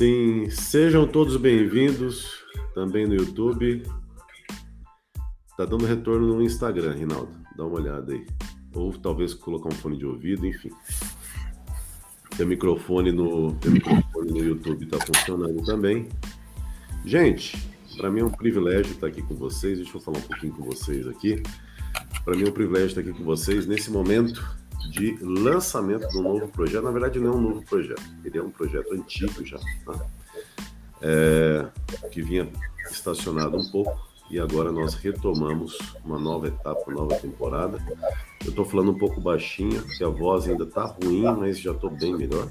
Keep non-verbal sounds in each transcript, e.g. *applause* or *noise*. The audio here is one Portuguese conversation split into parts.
Sim, sejam todos bem-vindos também no YouTube. Tá dando retorno no Instagram, Rinaldo. Dá uma olhada aí. Ou talvez colocar um fone de ouvido, enfim. Tem microfone no, tem microfone no YouTube, tá funcionando também. Gente, para mim é um privilégio estar aqui com vocês. Deixa eu falar um pouquinho com vocês aqui. Para mim é um privilégio estar aqui com vocês nesse momento de lançamento um novo projeto. Na verdade, não é um novo projeto, ele é um projeto antigo já, tá? é, que vinha estacionado um pouco e agora nós retomamos uma nova etapa, uma nova temporada. Eu estou falando um pouco baixinho, porque a voz ainda está ruim, mas já estou bem melhor.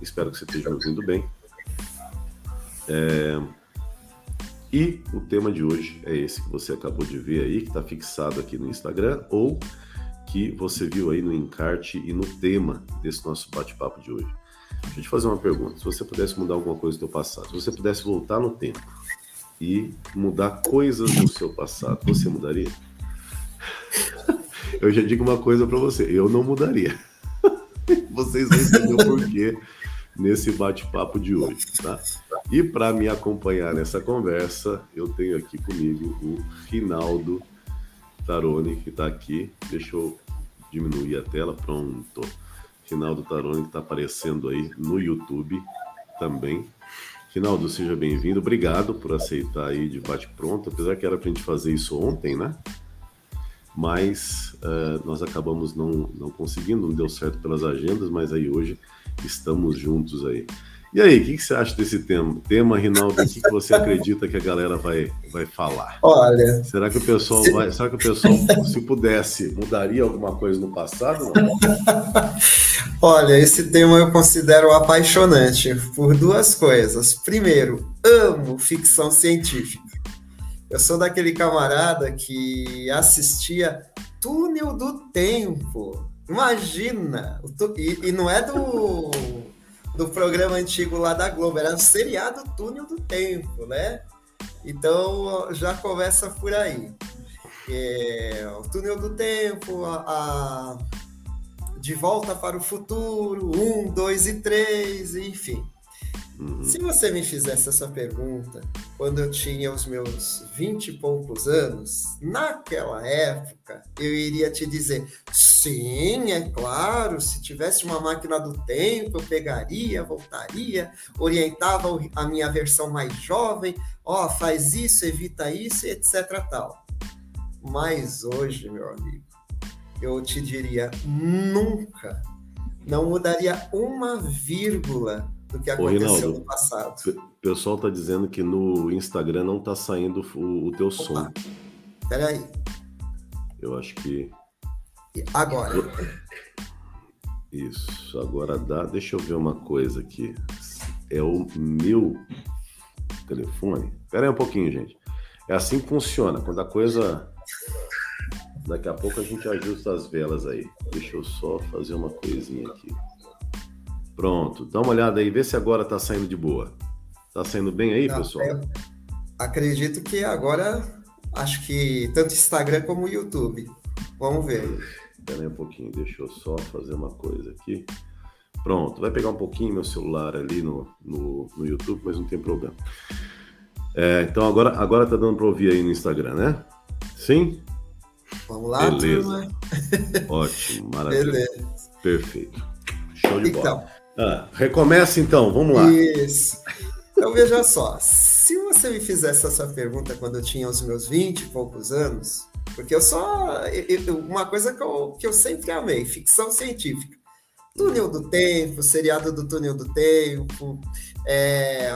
Espero que você esteja me ouvindo bem. É, e o tema de hoje é esse que você acabou de ver aí, que está fixado aqui no Instagram, ou que você viu aí no encarte e no tema desse nosso bate-papo de hoje. Deixa eu te fazer uma pergunta. Se você pudesse mudar alguma coisa do seu passado, se você pudesse voltar no tempo e mudar coisas do seu passado, você mudaria? *laughs* Eu já digo uma coisa para você, eu não mudaria. *laughs* Vocês vão entender o porquê nesse bate-papo de hoje, tá? E para me acompanhar nessa conversa, eu tenho aqui comigo o Rinaldo Tarone, que está aqui. Deixa eu diminuir a tela, pronto. Rinaldo Tarone, que está aparecendo aí no YouTube também. Rinaldo, seja bem-vindo. Obrigado por aceitar aí de bate-pronto, apesar que era para a gente fazer isso ontem, né? Mas uh, nós acabamos não, não conseguindo, não deu certo pelas agendas, mas aí hoje estamos juntos aí. E aí, o que, que, você acha desse tema? Tema, Rinaldo, o que, que, você acredita que a galera vai, vai falar? Olha. Será que o pessoal se... vai. Será que o pessoal, se pudesse, mudaria alguma coisa no passado? *laughs* Olha, esse tema eu considero apaixonante por duas coisas. Primeiro, amo ficção científica. Eu sou daquele camarada que assistia Túnel do Tempo. Imagina! E, e não é do do programa antigo lá da Globo, era o seriado Túnel do Tempo, né? Então já começa por aí. É, o Túnel do Tempo, a, a, De Volta para o Futuro, um, dois e três, enfim. Uhum. Se você me fizesse essa pergunta quando eu tinha os meus vinte e poucos anos, naquela época, eu iria te dizer: sim, é claro, se tivesse uma máquina do tempo, eu pegaria, voltaria, orientava a minha versão mais jovem, ó, oh, faz isso, evita isso, etc. tal. Mas hoje, meu amigo, eu te diria: nunca, não mudaria uma vírgula do que aconteceu Ô, Rinaldo, no passado. O pessoal está dizendo que no Instagram não está saindo o, o teu Opa, som. Peraí. Eu acho que. Agora. *laughs* Isso, agora dá. Deixa eu ver uma coisa aqui. É o meu telefone. Pera aí um pouquinho, gente. É assim que funciona. Quando a coisa. Daqui a pouco a gente ajusta as velas aí. Deixa eu só fazer uma coisinha aqui. Pronto, dá uma olhada aí, vê se agora tá saindo de boa. Tá saindo bem aí, Não, pessoal? É, acredito que agora, acho que tanto Instagram como YouTube. Vamos ver. Espera aí um pouquinho, deixa eu só fazer uma coisa aqui. Pronto, vai pegar um pouquinho meu celular ali no, no, no YouTube, mas não tem problema. É, então agora, agora tá dando para ouvir aí no Instagram, né? Sim? Vamos lá, Beleza. Turma. Ótimo, *laughs* maravilha. Beleza. Perfeito. Show de então, bola. Ah, recomeça então, vamos lá. Isso. Então veja só, se você me fizesse essa pergunta quando eu tinha os meus 20 e poucos anos, porque eu só. Eu, uma coisa que eu, que eu sempre amei, ficção científica. Túnel do Tempo, seriado do Túnel do Tempo, é,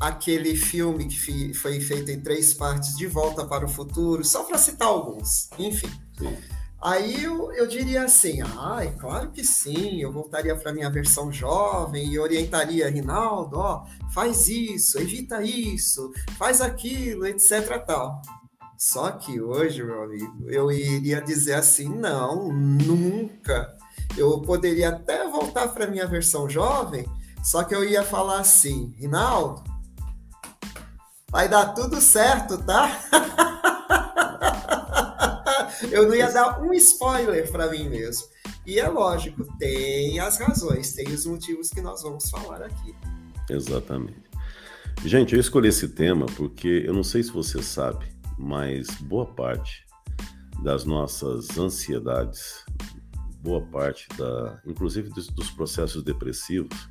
aquele filme que foi feito em três partes, De Volta para o Futuro, só para citar alguns, enfim. Sim. Aí eu, eu diria assim, ah, é claro que sim, eu voltaria para minha versão jovem e orientaria Rinaldo, ó, faz isso, evita isso, faz aquilo, etc tal. Só que hoje, meu amigo, eu iria dizer assim, não, nunca. Eu poderia até voltar para minha versão jovem, só que eu ia falar assim, Rinaldo, vai dar tudo certo, tá? *laughs* eu não ia dar um spoiler para mim mesmo. E é lógico, tem as razões, tem os motivos que nós vamos falar aqui. Exatamente. Gente, eu escolhi esse tema porque eu não sei se você sabe, mas boa parte das nossas ansiedades, boa parte da, inclusive dos, dos processos depressivos,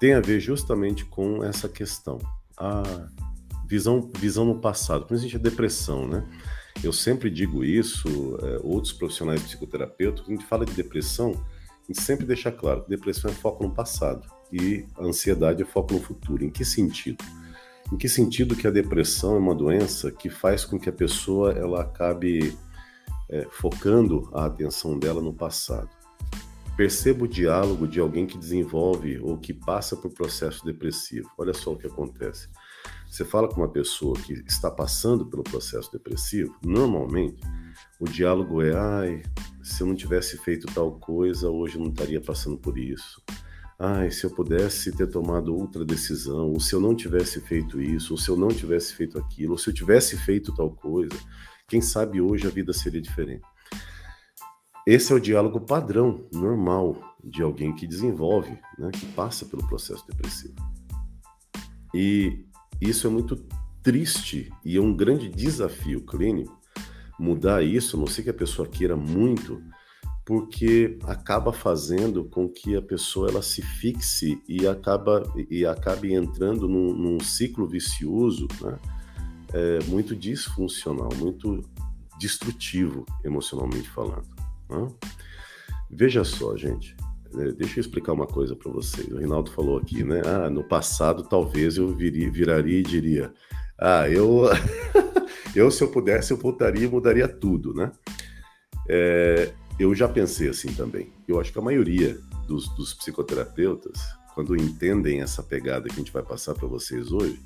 tem a ver justamente com essa questão, a visão, visão no passado, principalmente a depressão, né? Eu sempre digo isso, é, outros profissionais psicoterapeutas, quando a gente fala de depressão, a gente sempre deixa claro que depressão é foco no passado e a ansiedade é foco no futuro. Em que sentido? Em que sentido que a depressão é uma doença que faz com que a pessoa ela acabe é, focando a atenção dela no passado? Perceba o diálogo de alguém que desenvolve ou que passa por processo depressivo. Olha só o que acontece. Você fala com uma pessoa que está passando pelo processo depressivo, normalmente o diálogo é: ai, se eu não tivesse feito tal coisa, hoje eu não estaria passando por isso ai, se eu pudesse ter tomado outra decisão, ou se eu não tivesse feito isso, ou se eu não tivesse feito aquilo, ou se eu tivesse feito tal coisa, quem sabe hoje a vida seria diferente. Esse é o diálogo padrão, normal, de alguém que desenvolve, né, que passa pelo processo depressivo. E isso é muito triste e é um grande desafio clínico mudar isso, a não sei que a pessoa queira muito, porque acaba fazendo com que a pessoa ela se fixe e acaba e acabe entrando num, num ciclo vicioso, né? É, muito disfuncional, muito destrutivo emocionalmente falando. Né? Veja só, gente. É, deixa eu explicar uma coisa para vocês. O Rinaldo falou aqui, né? Ah, no passado talvez eu viria, viraria e diria: Ah, eu, *laughs* eu se eu pudesse eu voltaria e mudaria tudo, né? É, eu já pensei assim também. Eu acho que a maioria dos, dos psicoterapeutas, quando entendem essa pegada que a gente vai passar para vocês hoje,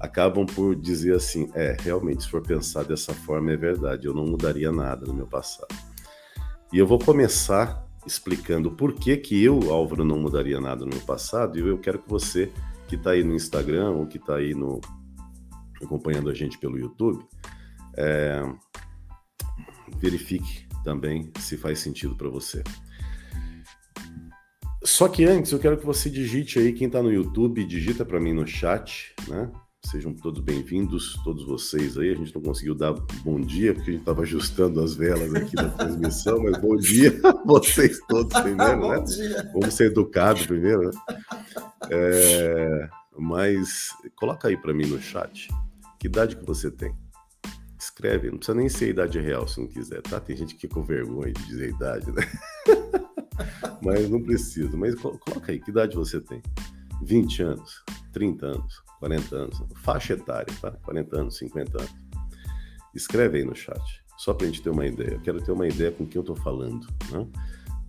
acabam por dizer assim: é, realmente, se for pensar dessa forma, é verdade, eu não mudaria nada no meu passado. E eu vou começar explicando por que, que eu, Álvaro, não mudaria nada no meu passado, e eu quero que você, que está aí no Instagram ou que está aí no, acompanhando a gente pelo YouTube, é, verifique também se faz sentido para você. Só que antes eu quero que você digite aí, quem está no YouTube, digita para mim no chat, né? Sejam todos bem-vindos, todos vocês aí. A gente não conseguiu dar bom dia, porque a gente estava ajustando as velas aqui da transmissão, mas bom dia a vocês todos primeiro, né? *laughs* Dia. Vamos ser educados primeiro, né? É, mas coloca aí para mim no chat, que idade que você tem? escreve, não precisa nem ser a idade real se não quiser, tá? Tem gente que fica com vergonha de dizer a idade, né? *laughs* Mas não precisa. Mas coloca aí, que idade você tem? 20 anos, 30 anos, 40 anos, faixa etária, tá? 40 anos, 50 anos. Escreve aí no chat, só pra gente ter uma ideia. Eu quero ter uma ideia com quem eu tô falando, né?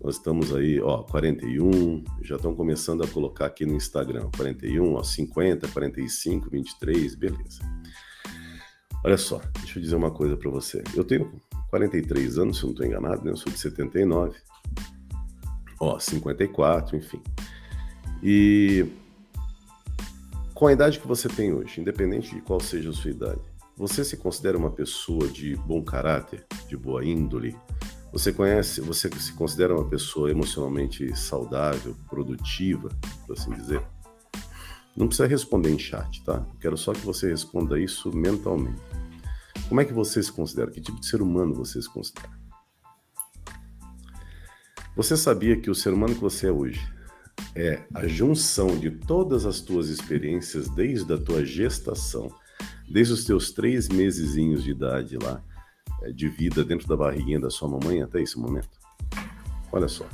Nós estamos aí, ó, 41, já estão começando a colocar aqui no Instagram, 41, ó, 50, 45, 23, beleza. Olha só, deixa eu dizer uma coisa para você. Eu tenho 43 anos, se eu não estou enganado, né? eu sou de 79. Ó, 54, enfim. E com a idade que você tem hoje, independente de qual seja a sua idade, você se considera uma pessoa de bom caráter, de boa índole? Você conhece, você se considera uma pessoa emocionalmente saudável, produtiva, por assim dizer? Não precisa responder em chat, tá? Quero só que você responda isso mentalmente. Como é que você se considera? Que tipo de ser humano você se considera? Você sabia que o ser humano que você é hoje é a junção de todas as tuas experiências desde a tua gestação, desde os teus três mesezinhos de idade lá, é, de vida dentro da barriguinha da sua mamãe até esse momento? Olha só.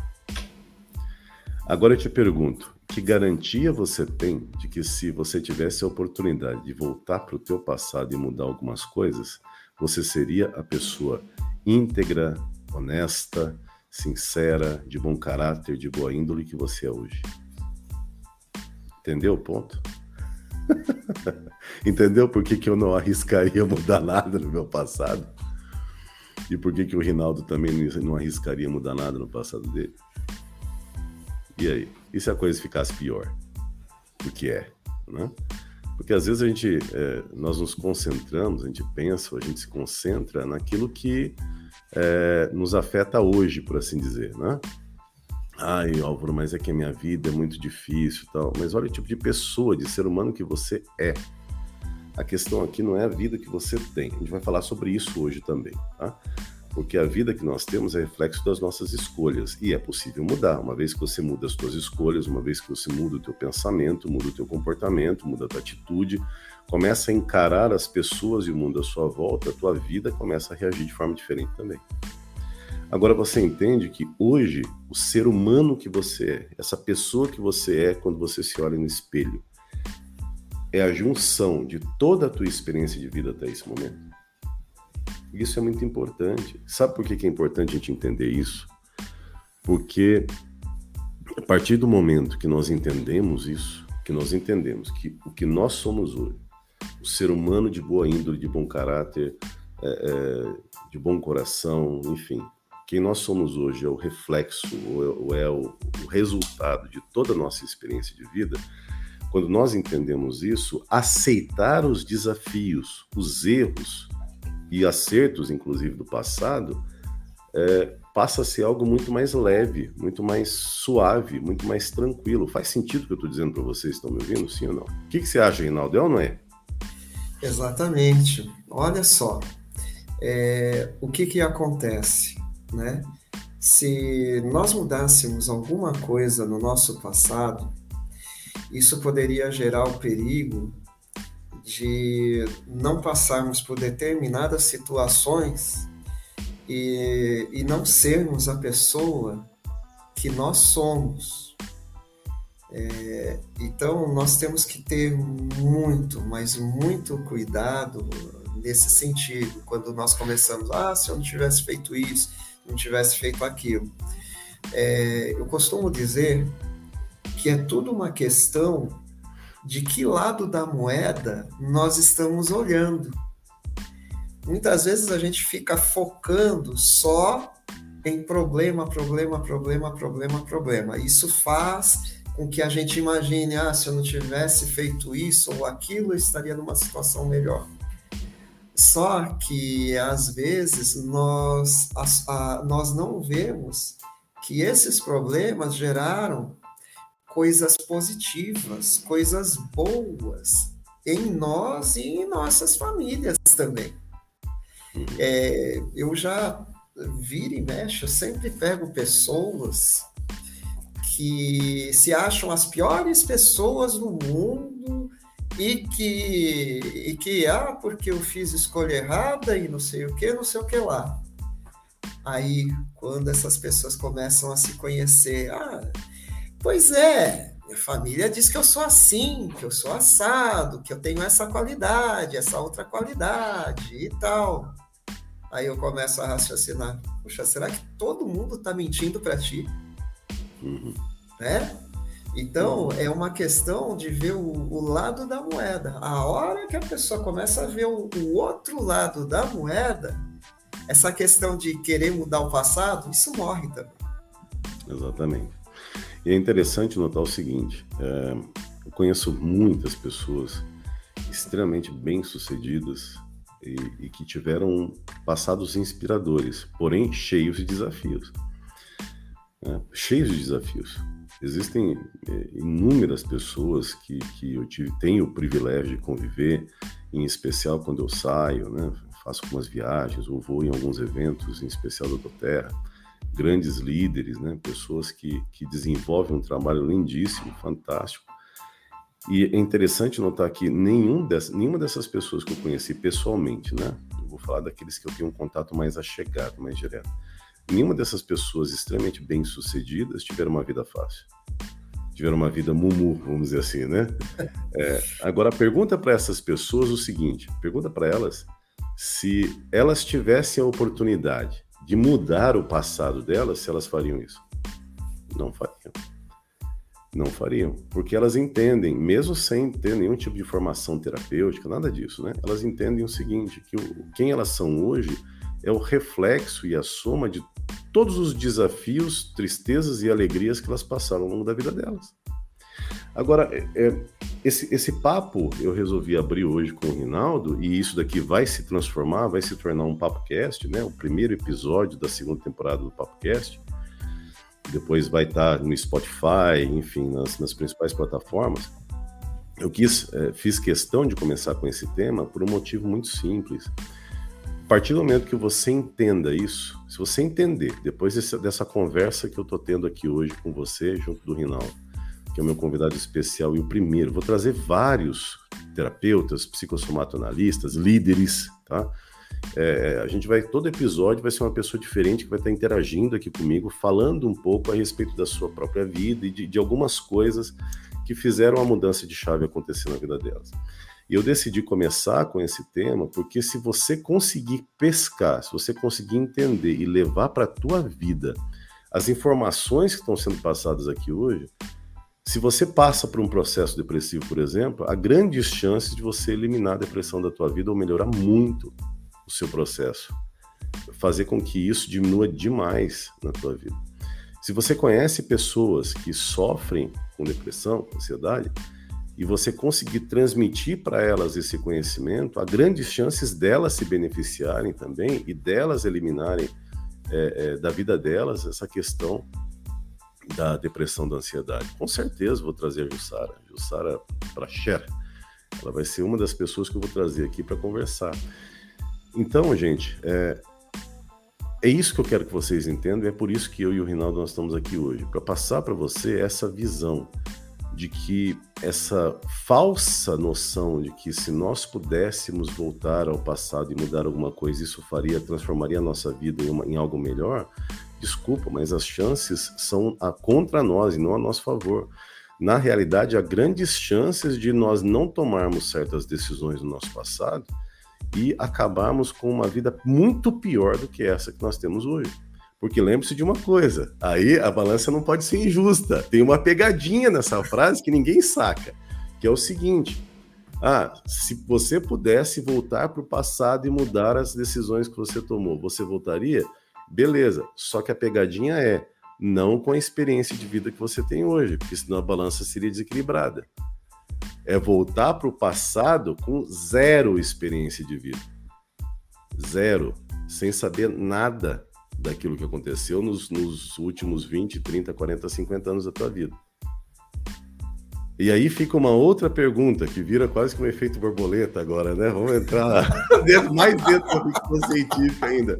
Agora eu te pergunto, que garantia você tem de que se você tivesse a oportunidade de voltar para o teu passado e mudar algumas coisas, você seria a pessoa íntegra, honesta, sincera, de bom caráter, de boa índole que você é hoje? Entendeu o ponto? *laughs* Entendeu por que, que eu não arriscaria mudar nada no meu passado? E por que, que o Rinaldo também não arriscaria mudar nada no passado dele? E aí? E se a coisa ficasse pior? O que é? Né? Porque às vezes a gente, é, nós nos concentramos, a gente pensa, a gente se concentra naquilo que é, nos afeta hoje, por assim dizer, né? Ai, Álvaro, mas é que a minha vida é muito difícil tal. Mas olha o tipo de pessoa, de ser humano que você é. A questão aqui não é a vida que você tem. A gente vai falar sobre isso hoje também, tá? Porque a vida que nós temos é reflexo das nossas escolhas e é possível mudar. Uma vez que você muda as suas escolhas, uma vez que você muda o teu pensamento, muda o teu comportamento, muda a tua atitude, começa a encarar as pessoas e o mundo à sua volta, a tua vida começa a reagir de forma diferente também. Agora você entende que hoje o ser humano que você é, essa pessoa que você é quando você se olha no espelho, é a junção de toda a tua experiência de vida até esse momento. Isso é muito importante. Sabe por que é importante a gente entender isso? Porque a partir do momento que nós entendemos isso, que nós entendemos que o que nós somos hoje, o ser humano de boa índole, de bom caráter, é, é, de bom coração, enfim, quem nós somos hoje é o reflexo ou é, o, o resultado de toda a nossa experiência de vida, quando nós entendemos isso, aceitar os desafios, os erros e acertos, inclusive do passado, é, passa a ser algo muito mais leve, muito mais suave, muito mais tranquilo. Faz sentido o que eu estou dizendo para vocês? Estão me ouvindo, sim ou não? O que, que você acha, Reinaldo? É ou não é? Exatamente. Olha só, é, o que, que acontece? né? Se nós mudássemos alguma coisa no nosso passado, isso poderia gerar o perigo de não passarmos por determinadas situações e, e não sermos a pessoa que nós somos. É, então, nós temos que ter muito, mas muito cuidado nesse sentido. Quando nós começamos, ah, se eu não tivesse feito isso, não tivesse feito aquilo. É, eu costumo dizer que é tudo uma questão de que lado da moeda nós estamos olhando. Muitas vezes a gente fica focando só em problema, problema, problema, problema, problema. Isso faz com que a gente imagine, ah, se eu não tivesse feito isso ou aquilo, eu estaria numa situação melhor. Só que às vezes nós, a, a, nós não vemos que esses problemas geraram coisas positivas, coisas boas em nós e em nossas famílias também. É, eu já vira e mexe, eu sempre pego pessoas que se acham as piores pessoas do mundo e que, e que, ah, porque eu fiz escolha errada e não sei o que, não sei o que lá. Aí, quando essas pessoas começam a se conhecer, ah, pois é, minha família diz que eu sou assim, que eu sou assado, que eu tenho essa qualidade, essa outra qualidade e tal. Aí eu começo a raciocinar, poxa, será que todo mundo está mentindo para ti? Uhum. Né? Então, é uma questão de ver o, o, lado da moeda. A hora que a pessoa começa a ver o, o, outro lado da moeda, essa questão de querer mudar o passado, isso morre também. Exatamente. E é interessante notar o seguinte: é, eu conheço muitas pessoas extremamente bem-sucedidas e, e que tiveram passados inspiradores, porém cheios de desafios. É, cheios de desafios. Existem é, inúmeras pessoas que, que eu tive, tenho o privilégio de conviver, em especial quando eu saio, né, faço algumas viagens ou vou em alguns eventos, em especial da Terra, grandes líderes, né, pessoas que, que desenvolvem um trabalho lindíssimo, fantástico. E é interessante notar que nenhum dessas, nenhuma dessas pessoas que eu conheci pessoalmente, né, eu vou falar daqueles que eu tenho um contato mais achegado, mais direto, nenhuma dessas pessoas extremamente bem-sucedidas tiveram uma vida fácil. Tiveram uma vida mumu, vamos dizer assim, né? *laughs* É, agora, pergunta para essas pessoas o seguinte: pergunta para elas se elas tivessem a oportunidade de mudar o passado delas, se elas fariam isso. Não fariam. Não fariam, porque elas entendem, mesmo sem ter nenhum tipo de formação terapêutica, nada disso, né? Elas entendem o seguinte, que o, quem elas são hoje é o reflexo e a soma de todos os desafios, tristezas e alegrias que elas passaram ao longo da vida delas. Agora, é, é, esse, esse papo eu resolvi abrir hoje com o Rinaldo, e isso daqui vai se transformar, vai se tornar um PapoCast, né? O primeiro episódio da segunda temporada do PapoCast. depois vai estar no Spotify, enfim, nas, nas principais plataformas. Eu quis, é, fiz questão de começar com esse tema por um motivo muito simples. A partir do momento que você entenda isso, se você entender, depois desse, dessa conversa que eu estou tendo aqui hoje com você, junto do Rinaldo, que é o meu convidado especial e o primeiro, vou trazer vários terapeutas, psicossomatonalistas, líderes, tá? É, a gente vai, todo episódio vai ser uma pessoa diferente que vai estar interagindo aqui comigo, falando um pouco a respeito da sua própria vida e de, de algumas coisas que fizeram a mudança de chave acontecer na vida delas. E eu decidi começar com esse tema porque se você conseguir pescar, se você conseguir entender e levar para a tua vida as informações que estão sendo passadas aqui hoje, se você passa por um processo depressivo, por exemplo, há grandes chances de você eliminar a depressão da tua vida ou melhorar muito o seu processo. Fazer com que isso diminua demais na tua vida. Se você conhece pessoas que sofrem com depressão, ansiedade, e você conseguir transmitir para elas esse conhecimento, há grandes chances delas se beneficiarem também e delas eliminarem é, é, da vida delas essa questão da depressão, da ansiedade. Com certeza vou trazer a Jussara, Jussara Pracher. Ela vai ser uma das pessoas que eu vou trazer aqui para conversar. Então, gente, é, é isso que eu quero que vocês entendam é por isso que eu e o Rinaldo nós estamos aqui hoje, para passar para você essa visão de que essa falsa noção de que se nós pudéssemos voltar ao passado e mudar alguma coisa, isso faria, transformaria a nossa vida em, uma, em algo melhor, desculpa, mas as chances são a contra nós e não a nosso favor. Na realidade, há grandes chances de nós não tomarmos certas decisões no nosso passado e acabarmos com uma vida muito pior do que essa que nós temos hoje. Porque lembre-se de uma coisa, aí a balança não pode ser injusta. Tem uma pegadinha nessa frase que ninguém saca, que é o seguinte: ah, se você pudesse voltar para o passado e mudar as decisões que você tomou, você voltaria? Beleza. Só que a pegadinha é não com a experiência de vida que você tem hoje, porque senão a balança seria desequilibrada. É voltar para o passado com zero experiência de vida. Zero. Sem saber nada daquilo que aconteceu nos, nos últimos 20, 30, 40, 50 anos da tua vida. E aí fica uma outra pergunta que vira quase que um efeito borboleta agora, né? Vamos entrar *laughs* dentro, mais dentro da ficção científica ainda.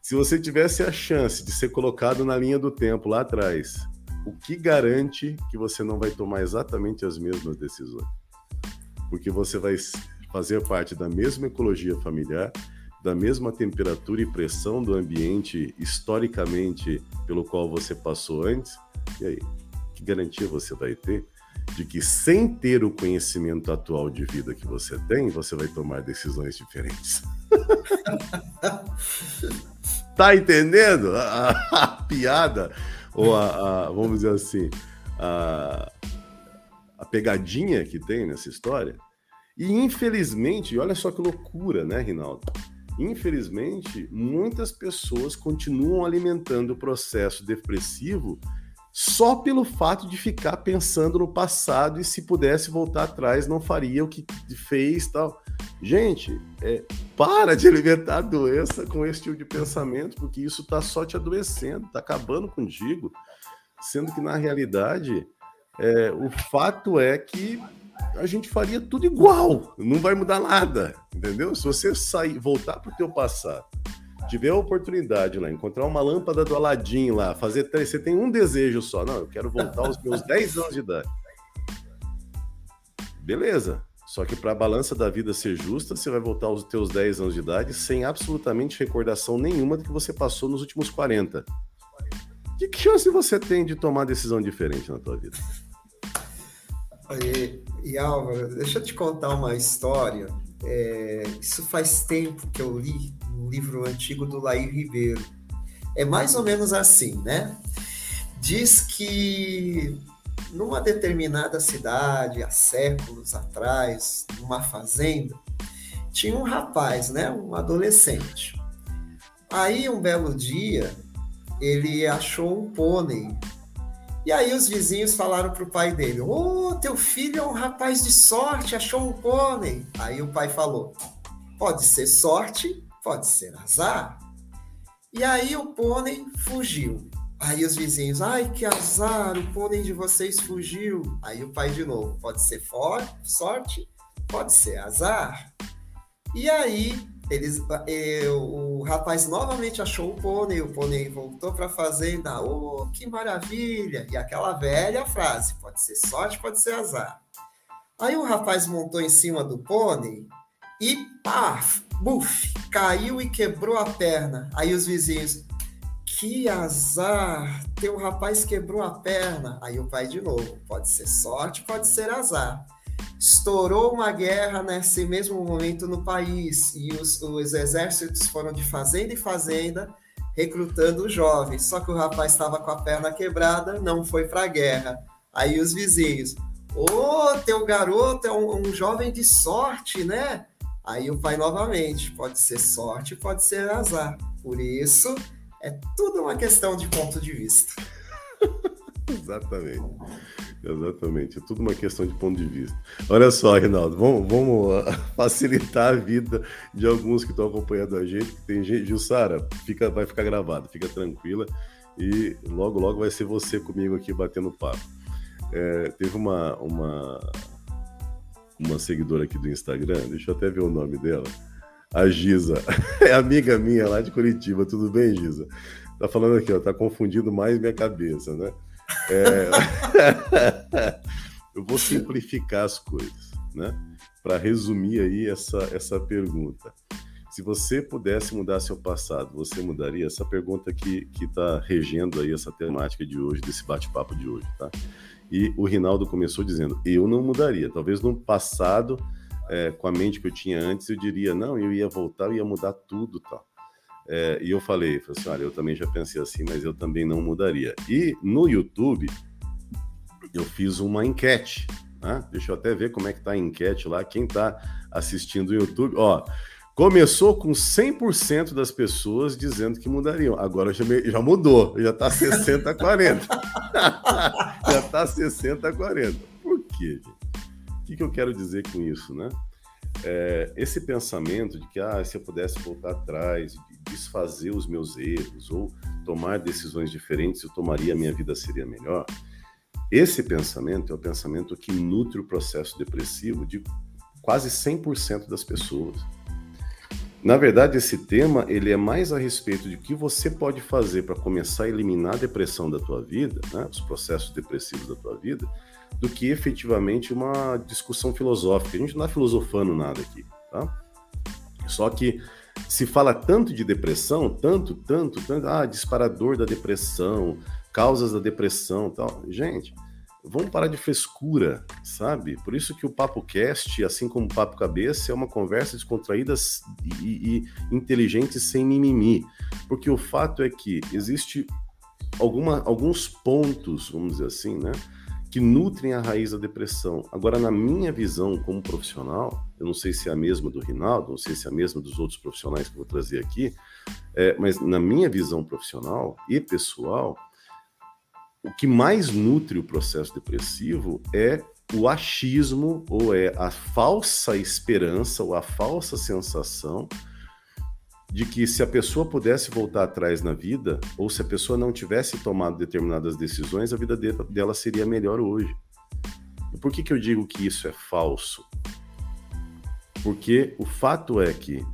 Se você tivesse a chance de ser colocado na linha do tempo lá atrás, o que garante que você não vai tomar exatamente as mesmas decisões? Porque você vai fazer parte da mesma ecologia familiar, da mesma temperatura e pressão do ambiente historicamente pelo qual você passou antes, e aí, que garantia você vai ter de que sem ter o conhecimento atual de vida que você tem, você vai tomar decisões diferentes? *laughs* tá entendendo a, a, a piada ou a, a, vamos dizer assim, a, a pegadinha que tem nessa história? E infelizmente, olha só que loucura, né, Rinaldo? Infelizmente, muitas pessoas continuam alimentando o processo depressivo só pelo fato de ficar pensando no passado e se pudesse voltar atrás não faria o que fez tal. Gente, é, para de alimentar a doença com esse tipo de pensamento, porque isso está só te adoecendo, está acabando contigo, sendo que na realidade é, o fato é que a gente faria tudo igual, não vai mudar nada, entendeu? Se você sair, voltar para o teu passado, tiver a oportunidade lá, encontrar uma lâmpada do Aladim lá, fazer, você tem um desejo só, não, eu quero voltar aos meus *laughs* 10 anos de idade. Beleza, só que para a balança da vida ser justa, você vai voltar aos teus 10 anos de idade sem absolutamente recordação nenhuma do que você passou nos últimos 40. Que chance você tem de tomar decisão diferente na tua vida? E, Álvaro, deixa eu te contar uma história. É, isso faz tempo que eu li um livro antigo do Laí Ribeiro. É mais ou menos assim, né? Diz que numa determinada cidade, há séculos atrás, numa fazenda, tinha um rapaz, né? Um adolescente. Aí, um belo dia, ele achou um pônei e aí os vizinhos falaram pro pai dele: Ô, oh, teu filho é um rapaz de sorte, achou um pônei. Aí o pai falou: pode ser sorte, pode ser azar. E aí o pônei fugiu. Aí os vizinhos, ai que azar, o pônei de vocês fugiu. Aí o pai de novo, pode ser for sorte, pode ser azar. E aí eles, eh, o rapaz novamente achou o pônei, o pônei voltou para a fazenda, oh, que maravilha! E aquela velha frase, pode ser sorte, pode ser azar. Aí o rapaz montou em cima do pônei e paf, buf, caiu e quebrou a perna. Aí os vizinhos, que azar, teu rapaz quebrou a perna. Aí o pai de novo, pode ser sorte, pode ser azar. Estourou uma guerra nesse mesmo momento no país e os, os exércitos foram de fazenda em fazenda recrutando jovens. Só que o rapaz estava com a perna quebrada, não foi para a guerra. Aí os vizinhos, ô, oh, teu garoto é um, um jovem de sorte, né? Aí o pai novamente, pode ser sorte, pode ser azar. Por isso, é tudo uma questão de ponto de vista. *laughs* Exatamente. Exatamente. É tudo uma questão de ponto de vista. Olha só, Reinaldo, vamos, vamos ah, *laughs* facilitar a vida de alguns que estão acompanhando a gente. Tem gente, Jussara, fica, vai ficar gravado, fica tranquila. E logo, logo vai ser você comigo aqui batendo papo. É, teve uma, uma, uma seguidora aqui do Instagram, deixa eu até ver o nome dela. A Giza, *laughs* é amiga minha lá de Curitiba, tudo bem, Giza? Tá falando aqui, ó, tá confundindo mais minha cabeça, né? É... *laughs* eu vou simplificar as coisas, né? Para resumir aí essa, essa pergunta. Se você pudesse mudar seu passado, você mudaria? Essa pergunta que está regendo aí essa temática de hoje, desse bate-papo de hoje, tá? E o Rinaldo começou dizendo: eu não mudaria. Talvez no passado, é, com a mente que eu tinha antes, eu diria: não, eu ia voltar, eu ia mudar tudo, tal. É, e eu falei, falei assim, olha, eu também já pensei assim, mas eu também não mudaria. E no YouTube, eu fiz uma enquete, né? Deixa eu até ver como é que tá a enquete lá, quem tá assistindo o YouTube, ó, Começou com 100% das pessoas dizendo que mudariam. Agora já, já mudou, já está 60 a 40. *laughs* já está 60 a 40. Por quê? O que, que eu quero dizer com isso, né? É, esse pensamento de que ah, se eu pudesse voltar atrás, desfazer os meus erros ou tomar decisões diferentes, eu tomaria a minha vida seria melhor. Esse pensamento é o pensamento que nutre o processo depressivo de quase 100% das pessoas. Na verdade, esse tema ele é mais a respeito de o que você pode fazer para começar a eliminar a depressão da tua vida, né, os processos depressivos da tua vida, do que efetivamente uma discussão filosófica. A gente não está filosofando nada aqui, tá? Só que se fala tanto de depressão, tanto, tanto, tanto, ah, disparador da depressão, causas da depressão, tal. Gente, vamos parar de frescura, sabe? Por isso que o Papo Cast, assim como o Papo Cabeça, é uma conversa descontraída e, e inteligente sem mimimi. Porque o fato é que existe alguma, alguns pontos, vamos dizer assim, né? Que nutrem a raiz da depressão. Agora, na minha visão como profissional, eu não sei se é a mesma do Rinaldo, não sei se é a mesma dos outros profissionais que eu vou trazer aqui, é, mas na minha visão profissional e pessoal, o que mais nutre o processo depressivo é o achismo ou é a falsa esperança ou a falsa sensação de que se a pessoa pudesse voltar atrás na vida ou se a pessoa não tivesse tomado determinadas decisões, a vida dela seria melhor hoje. Por que, que eu digo que isso é falso? Porque o fato é que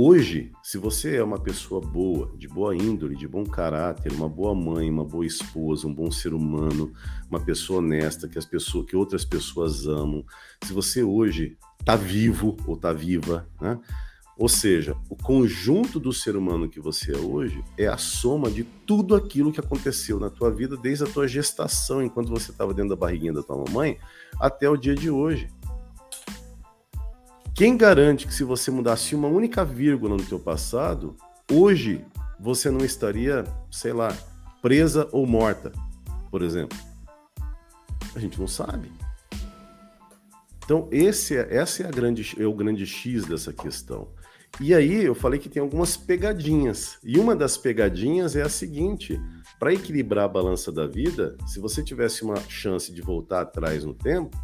Hoje, se você é uma pessoa boa, de boa índole, de bom caráter, uma boa mãe, uma boa esposa, um bom ser humano, uma pessoa honesta que as pessoas, que outras pessoas amam, se você hoje está vivo ou está viva, né? Ou seja, o conjunto do ser humano que você é hoje é a soma de tudo aquilo que aconteceu na tua vida desde a tua gestação, enquanto você estava dentro da barriguinha da tua mamãe, até o dia de hoje. Quem garante que se você mudasse uma única vírgula no teu passado, hoje você não estaria, sei lá, presa ou morta, por exemplo? A gente não sabe. Então esse é, essa é a grande é o grande X dessa questão. E aí eu falei que tem algumas pegadinhas. E uma das pegadinhas é a seguinte: para equilibrar a balança da vida, se você tivesse uma chance de voltar atrás no tempo,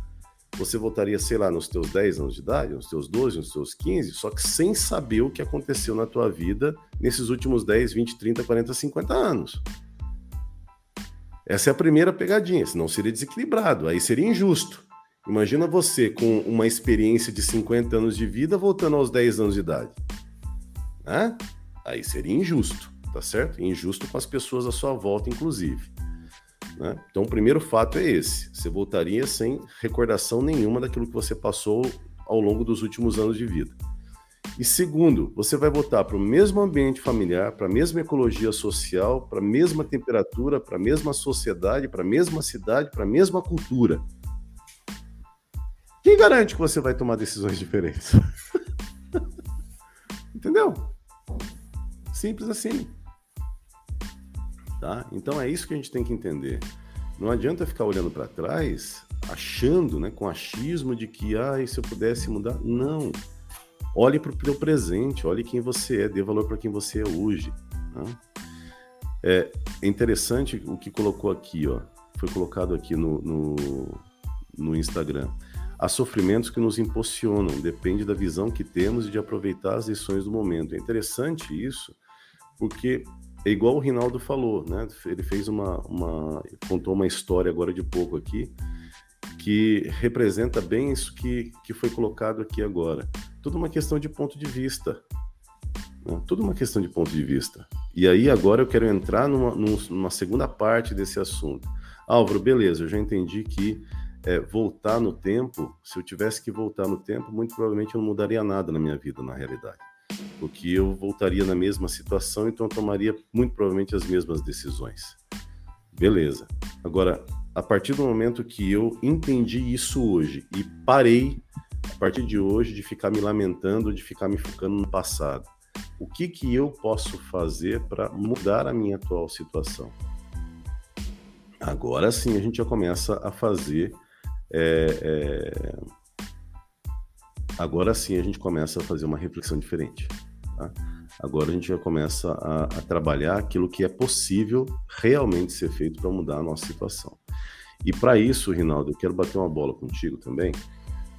você voltaria, sei lá, nos teus 10 anos de idade, nos teus 12, nos teus 15, só que sem saber o que aconteceu na tua vida nesses últimos 10, 20, 30, 40, 50 anos. Essa é a primeira pegadinha, senão seria desequilibrado, aí seria injusto. Imagina você com uma experiência de 50 anos de vida voltando aos 10 anos de idade. Né? Aí seria injusto, tá certo? Injusto com as pessoas à sua volta, inclusive. Né? Então, o primeiro fato é esse: você voltaria sem recordação nenhuma daquilo que você passou ao longo dos últimos anos de vida. E segundo, você vai voltar para o mesmo ambiente familiar, para a mesma ecologia social, para a mesma temperatura, para a mesma sociedade, para a mesma cidade, para a mesma cultura. Quem garante que você vai tomar decisões diferentes? *laughs* Entendeu? Simples assim. Tá? Então é isso que a gente tem que entender. Não adianta ficar olhando para trás, achando, né, com achismo de que, ah, se eu pudesse mudar. Não. Olhe para o teu presente, olhe quem você é, dê valor para quem você é hoje. Né? É interessante o que colocou aqui, ó. Foi colocado aqui no, no, no Instagram. Há sofrimentos que nos impulsionam, depende da visão que temos e de aproveitar as lições do momento. É interessante isso, porque é igual o Rinaldo falou, né? Ele fez uma, uma contou uma história agora de pouco aqui que representa bem isso que, que foi colocado aqui agora. Tudo uma questão de ponto de vista. Né? Tudo uma questão de ponto de vista. E aí agora eu quero entrar numa, numa segunda parte desse assunto. Álvaro, beleza, eu já entendi que é, voltar no tempo, se eu tivesse que voltar no tempo, muito provavelmente eu não mudaria nada na minha vida, na realidade. Porque eu voltaria na mesma situação, então eu tomaria muito provavelmente as mesmas decisões. Beleza. Agora, a partir do momento que eu entendi isso hoje e parei, a partir de hoje, de ficar me lamentando, de ficar me focando no passado, o que, que eu posso fazer para mudar a minha atual situação? Agora sim a gente já começa a fazer. É, é... Agora sim a gente começa a fazer uma reflexão diferente. Tá? Agora a gente já começa a, a trabalhar aquilo que é possível realmente ser feito para mudar a nossa situação. E para isso, Rinaldo, eu quero bater uma bola contigo também,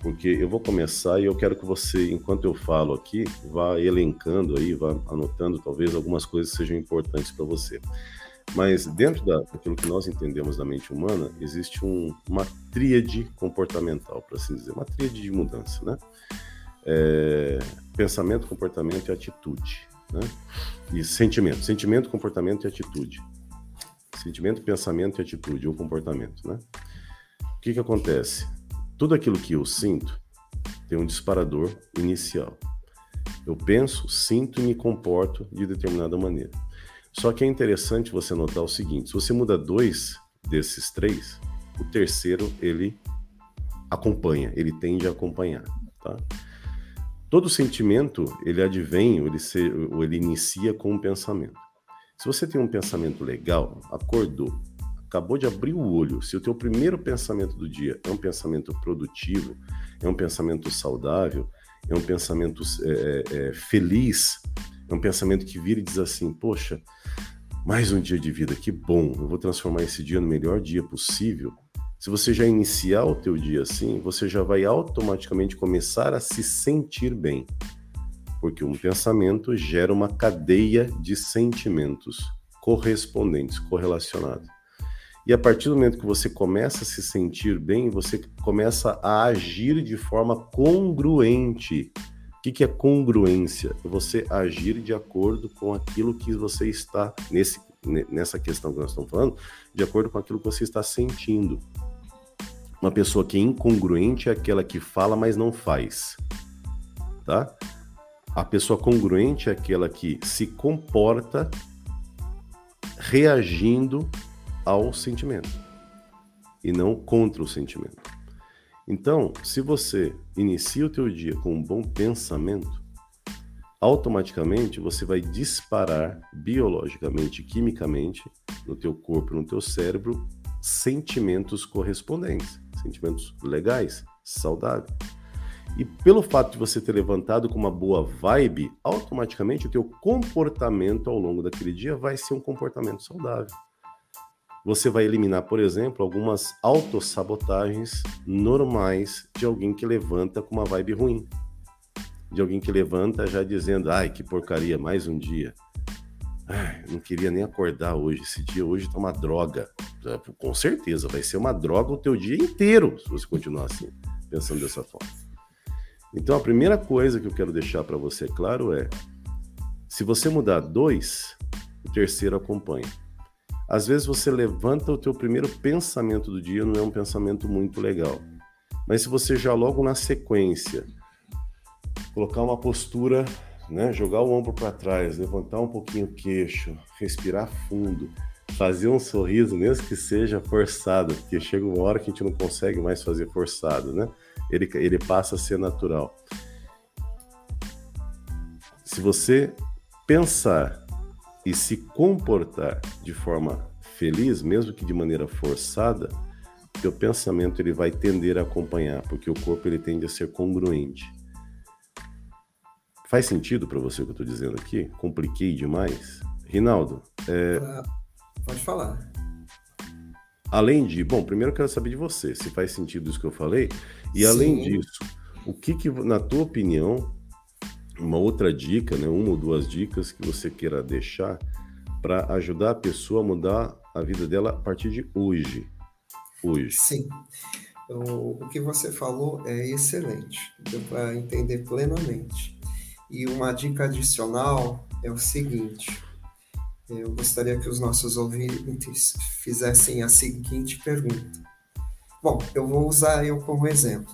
porque eu vou começar e eu quero que você, enquanto eu falo aqui, vá elencando aí, vá anotando talvez algumas coisas que sejam importantes para você. Mas dentro da, daquilo que nós entendemos da mente humana, existe um, uma tríade comportamental, para assim dizer, uma tríade de mudança, né? É, pensamento, comportamento e atitude, né? E sentimento, sentimento, comportamento e atitude. Sentimento, pensamento e atitude, ou comportamento, né? O que que acontece? Tudo aquilo que eu sinto tem um disparador inicial. Eu penso, sinto e me comporto de determinada maneira. Só que é interessante você notar o seguinte: se você muda dois desses três, o terceiro ele acompanha, ele tende a acompanhar, tá? Todo sentimento ele advém, ou ele, se, ou ele inicia com um pensamento. Se você tem um pensamento legal, acordou, acabou de abrir o olho, se o teu primeiro pensamento do dia é um pensamento produtivo, é um pensamento saudável, é um pensamento é, é, feliz, é um pensamento que vira e diz assim: Poxa, mais um dia de vida, que bom, eu vou transformar esse dia no melhor dia possível. Se você já iniciar o teu dia assim, você já vai automaticamente começar a se sentir bem. Porque um pensamento gera uma cadeia de sentimentos correspondentes, correlacionados. E a partir do momento que você começa a se sentir bem, você começa a agir de forma congruente que, que é congruência? Você agir de acordo com aquilo que você está, nesse, nessa questão que nós estamos falando, de acordo com aquilo que você está sentindo. Uma pessoa que é incongruente é aquela que fala, mas não faz. Tá? A pessoa congruente é aquela que se comporta reagindo ao sentimento e não contra o sentimento. Então, se você inicia o teu dia com um bom pensamento, automaticamente você vai disparar biologicamente, quimicamente no teu corpo, no teu cérebro, sentimentos correspondentes, sentimentos legais, saudáveis. E pelo fato de você ter levantado com uma boa vibe, automaticamente o teu comportamento ao longo daquele dia vai ser um comportamento saudável você vai eliminar, por exemplo, algumas autossabotagens normais de alguém que levanta com uma vibe ruim. De alguém que levanta já dizendo, ai, que porcaria, mais um dia. Ai, não queria nem acordar hoje, esse dia hoje tá uma droga. Com certeza, vai ser uma droga o teu dia inteiro se você continuar assim, pensando dessa forma. Então a primeira coisa que eu quero deixar para você claro é: se você mudar dois, o terceiro acompanha. Às vezes você levanta o teu primeiro pensamento do dia, não é um pensamento muito legal. Mas se você já logo na sequência colocar uma postura, né, jogar o ombro para trás, levantar um pouquinho o queixo, respirar fundo, fazer um sorriso, mesmo que seja forçado, porque chega uma hora que a gente não consegue mais fazer forçado, né? Ele, ele passa a ser natural. Se você pensar e se comportar de forma feliz, mesmo que de maneira forçada, teu pensamento ele vai tender a acompanhar, porque o corpo ele tende a ser congruente. Faz sentido para você o que eu estou dizendo aqui? Compliquei demais? Rinaldo, é... pode falar. Além de, bom, primeiro eu quero saber de você, se faz sentido isso que eu falei, e Sim. além disso, o que, que na tua opinião uma outra dica, né, uma ou duas dicas que você queira deixar para ajudar a pessoa a mudar a vida dela a partir de hoje. Hoje. Sim. O, o que você falou é excelente, deu para entender plenamente. E uma dica adicional é o seguinte: eu gostaria que os nossos ouvintes fizessem a seguinte pergunta. Bom, eu vou usar eu como exemplo.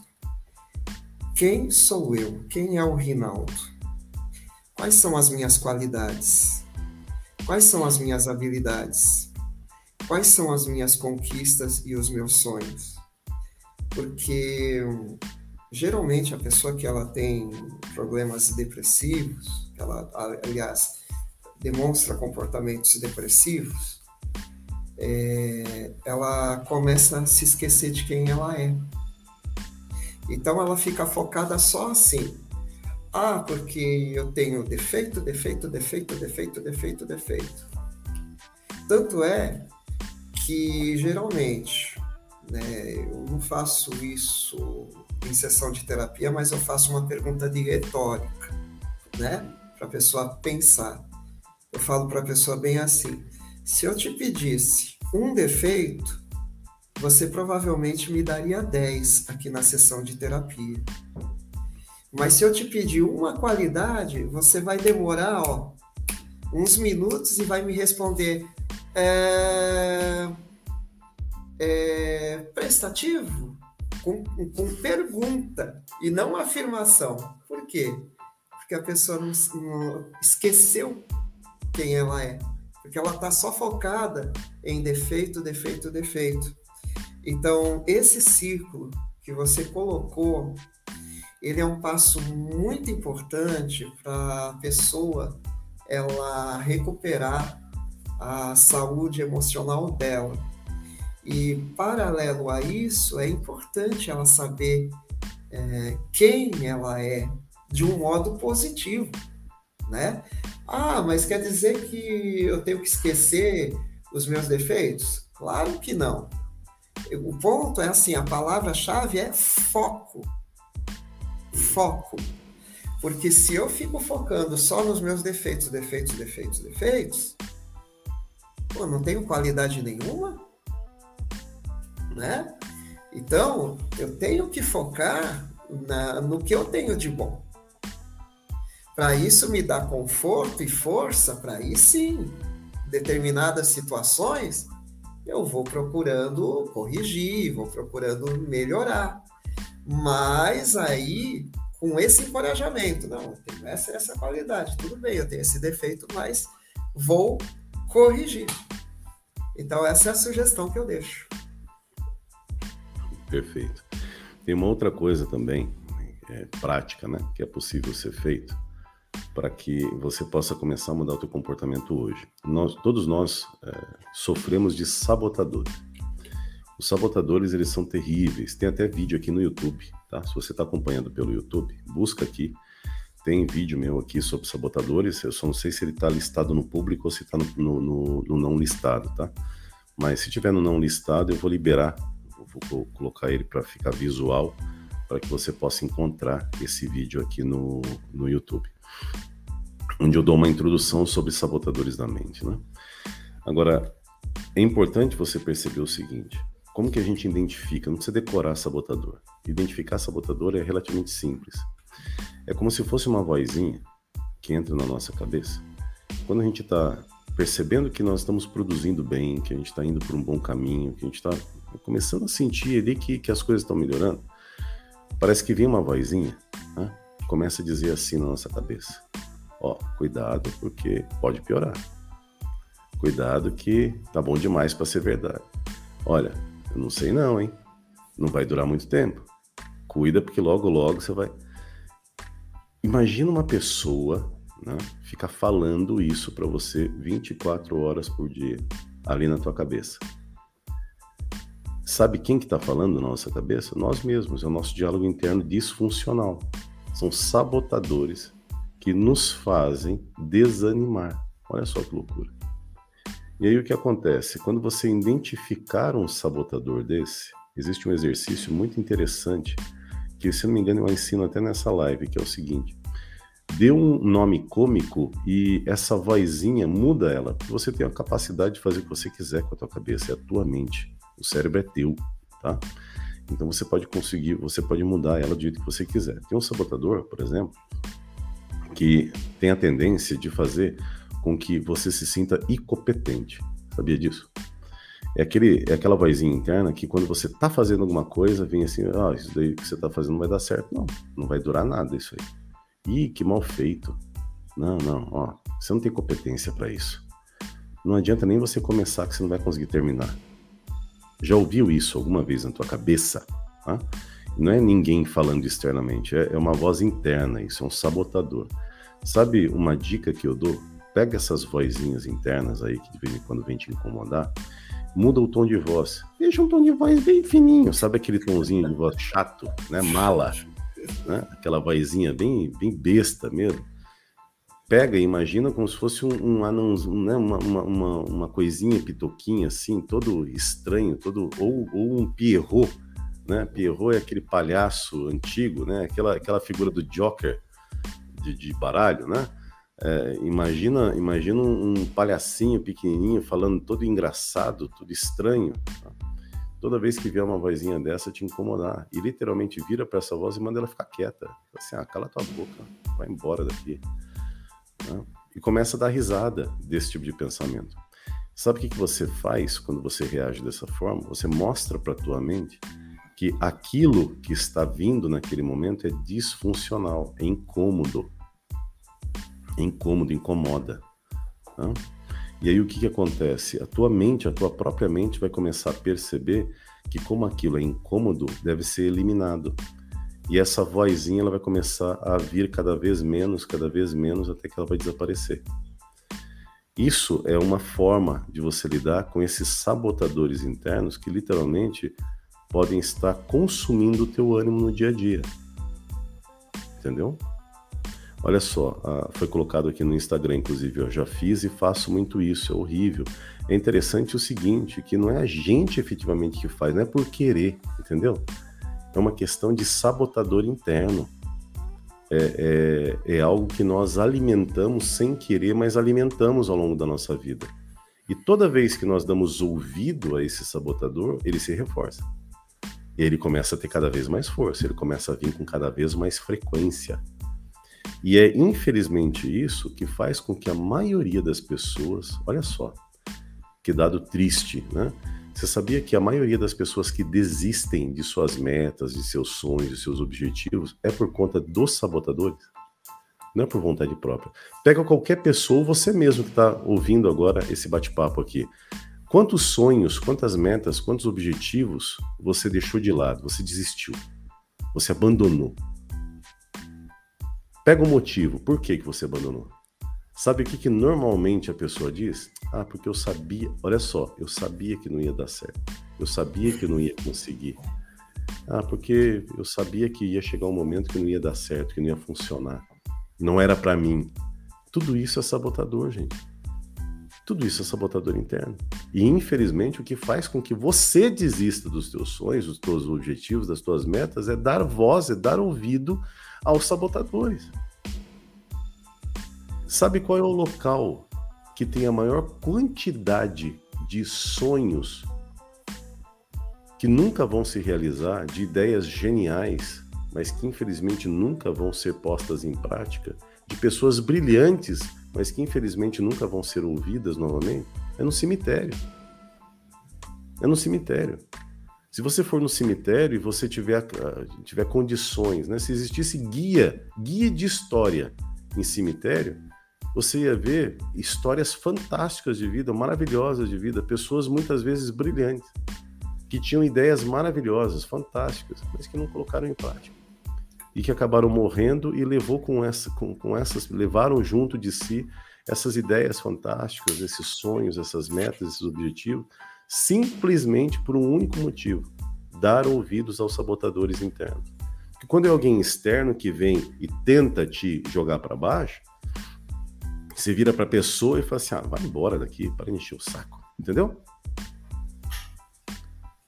Quem sou eu? Quem é o Rinaldo? Quais são as minhas qualidades? Quais são as minhas habilidades? Quais são as minhas conquistas e os meus sonhos? Porque geralmente a pessoa que ela tem problemas depressivos, ela aliás demonstra comportamentos depressivos, é, ela começa a se esquecer de quem ela é. Então ela fica focada só assim, ah, porque eu tenho defeito, defeito, defeito, defeito, defeito, defeito. Tanto é que geralmente, né, eu não faço isso em sessão de terapia, mas eu faço uma pergunta de retórica, né, para a pessoa pensar. Eu falo para a pessoa bem assim: se eu te pedisse um defeito, você provavelmente me daria 10 aqui na sessão de terapia. Mas se eu te pedir uma qualidade, você vai demorar ó, uns minutos e vai me responder é, é, prestativo com, com pergunta e não afirmação. Por quê? Porque a pessoa não, não esqueceu quem ela é. Porque ela está só focada em defeito, defeito, defeito. Então, esse ciclo que você colocou ele é um passo muito importante para a pessoa ela recuperar a saúde emocional dela. E paralelo a isso, é importante ela saber é, quem ela é de um modo positivo, né? Ah, mas quer dizer que eu tenho que esquecer os meus defeitos? Claro que não. O ponto é assim, a palavra-chave é foco foco. Porque se eu fico focando só nos meus defeitos, defeitos, defeitos, defeitos, pô, não tenho qualidade nenhuma, né? Então, eu tenho que focar na, no que eu tenho de bom. Para isso me dar conforto e força, para aí sim, determinadas situações, eu vou procurando corrigir, vou procurando melhorar. Mas aí, com esse encorajamento, não, tenho essa, essa qualidade, tudo bem, eu tenho esse defeito, mas vou corrigir. Então, essa é a sugestão que eu deixo. Perfeito. Tem uma outra coisa também, é, prática, né, que é possível ser feito para que você possa começar a mudar o seu comportamento hoje. Nós, todos nós é, sofremos de sabotadores. Os sabotadores, eles são terríveis. Tem até vídeo aqui no YouTube, tá? Se você está acompanhando pelo YouTube, busca aqui. Tem vídeo meu aqui sobre sabotadores. Eu só não sei se ele está listado no público ou se está no, no, no, não listado, tá? Mas se tiver no não listado, eu vou liberar. Vou, vou colocar ele para ficar visual, para que você possa encontrar esse vídeo aqui no, no YouTube. Onde eu dou uma introdução sobre sabotadores da mente, né? Agora, é importante você perceber o seguinte: como que a gente identifica? Não precisa decorar sabotador. Identificar sabotador é relativamente simples. É como se fosse uma vozinha que entra na nossa cabeça. Quando a gente está percebendo que nós estamos produzindo bem, que a gente está indo por um bom caminho, que a gente está começando a sentir ali que, que as coisas estão melhorando, parece que vem uma vozinha, né? começa a dizer assim na nossa cabeça: Ó, cuidado, porque pode piorar. Cuidado que tá bom demais para ser verdade. Olha, eu não sei não, hein? Não vai durar muito tempo. Cuida porque logo logo você vai. Imagina uma pessoa, né, ficar falando isso para você 24 horas por dia ali na tua cabeça. Sabe quem que está falando na nossa cabeça? Nós mesmos, é o nosso diálogo interno disfuncional. São sabotadores que nos fazem desanimar. Olha só que loucura. E aí o que acontece? Quando você identificar um sabotador desse, existe um exercício muito interessante que, se não me engano, eu ensino até nessa live, que é o seguinte: dê um nome cômico e essa vozinha muda ela. Você tem a capacidade de fazer o que você quiser com a tua cabeça, é a tua mente. O cérebro é teu, tá? Então você pode conseguir, você pode mudar ela do jeito que você quiser. Tem um sabotador, por exemplo, que tem a tendência de fazer com que você se sinta incompetente. Sabia disso? É, aquele, é aquela vozinha interna que quando você tá fazendo alguma coisa, vem assim, ah, isso daí que você tá fazendo não vai dar certo. Não, não vai durar nada isso aí. Ih, que mal feito. Não, não, ó, você não tem competência para isso. Não adianta nem você começar que você não vai conseguir terminar. Já ouviu isso alguma vez na tua cabeça? Tá? Não é ninguém falando externamente, é, é uma voz interna, isso é um sabotador. Sabe uma dica que eu dou? Pega essas vozinhas internas aí que de vez em quando vem te incomodar, muda o tom de voz. Deixa um tom de voz bem fininho, sabe aquele tomzinho de voz chato, né? Mala, né? Aquela vozinha bem, bem besta mesmo. Pega e imagina como se fosse um, um, um né? uma, uma, uma, uma, coisinha pitoquinha assim, todo estranho, todo ou, ou um Pierrot, né? Pierrot é aquele palhaço antigo, né? Aquela, aquela figura do Joker de, de baralho, né? É, imagina, imagina um palhacinho pequenininho falando todo engraçado, tudo estranho. Tá? Toda vez que vier uma vozinha dessa te incomodar e literalmente vira para essa voz e manda ela ficar quieta. Assim, ah, cala tua boca, vai embora daqui. Tá? E começa a dar risada desse tipo de pensamento. Sabe o que, que você faz quando você reage dessa forma? Você mostra para tua mente que aquilo que está vindo naquele momento é disfuncional, é incômodo incômodo, incomoda. Tá? E aí o que, que acontece? A tua mente, a tua própria mente vai começar a perceber que como aquilo é incômodo, deve ser eliminado. E essa vozinha ela vai começar a vir cada vez menos, cada vez menos, até que ela vai desaparecer. Isso é uma forma de você lidar com esses sabotadores internos que literalmente podem estar consumindo o teu ânimo no dia a dia. Entendeu? Olha só, foi colocado aqui no Instagram, inclusive, eu já fiz e faço muito isso, é horrível. É interessante o seguinte, que não é a gente efetivamente que faz, não é por querer, entendeu? É uma questão de sabotador interno. É, é, é algo que nós alimentamos sem querer, mas alimentamos ao longo da nossa vida. E toda vez que nós damos ouvido a esse sabotador, ele se reforça. Ele começa a ter cada vez mais força, ele começa a vir com cada vez mais frequência. E é infelizmente isso que faz com que a maioria das pessoas, olha só, que dado triste, né? Você sabia que a maioria das pessoas que desistem de suas metas, de seus sonhos, de seus objetivos, é por conta dos sabotadores? Não é por vontade própria. Pega qualquer pessoa, você mesmo que está ouvindo agora esse bate-papo aqui. Quantos sonhos, quantas metas, quantos objetivos você deixou de lado, você desistiu, você abandonou? Pega o motivo, por que, que você abandonou? Sabe o que, que normalmente a pessoa diz? Ah, porque eu sabia, olha só, eu sabia que não ia dar certo. Eu sabia que não ia conseguir. Ah, porque eu sabia que ia chegar um momento que não ia dar certo, que não ia funcionar. Não era para mim. Tudo isso é sabotador, gente. Tudo isso é sabotador interno. E infelizmente o que faz com que você desista dos teus sonhos, dos teus objetivos, das tuas metas é dar voz, é dar ouvido aos sabotadores. Sabe qual é o local que tem a maior quantidade de sonhos que nunca vão se realizar, de ideias geniais, mas que infelizmente nunca vão ser postas em prática, de pessoas brilhantes, mas que infelizmente nunca vão ser ouvidas novamente, é no cemitério. É no cemitério. Se você for no cemitério e você tiver, tiver condições, né? se existisse guia, guia de história em cemitério, você ia ver histórias fantásticas de vida, maravilhosas de vida, pessoas muitas vezes brilhantes, que tinham ideias maravilhosas, fantásticas, mas que não colocaram em prática. E que acabaram morrendo e levou com, essa, com, com essas, levaram junto de si essas ideias fantásticas, esses sonhos, essas metas, esses objetivos, simplesmente por um único motivo: dar ouvidos aos sabotadores internos. Porque quando é alguém externo que vem e tenta te jogar para baixo, você vira para a pessoa e fala assim: ah, vai embora daqui para encher o saco. Entendeu?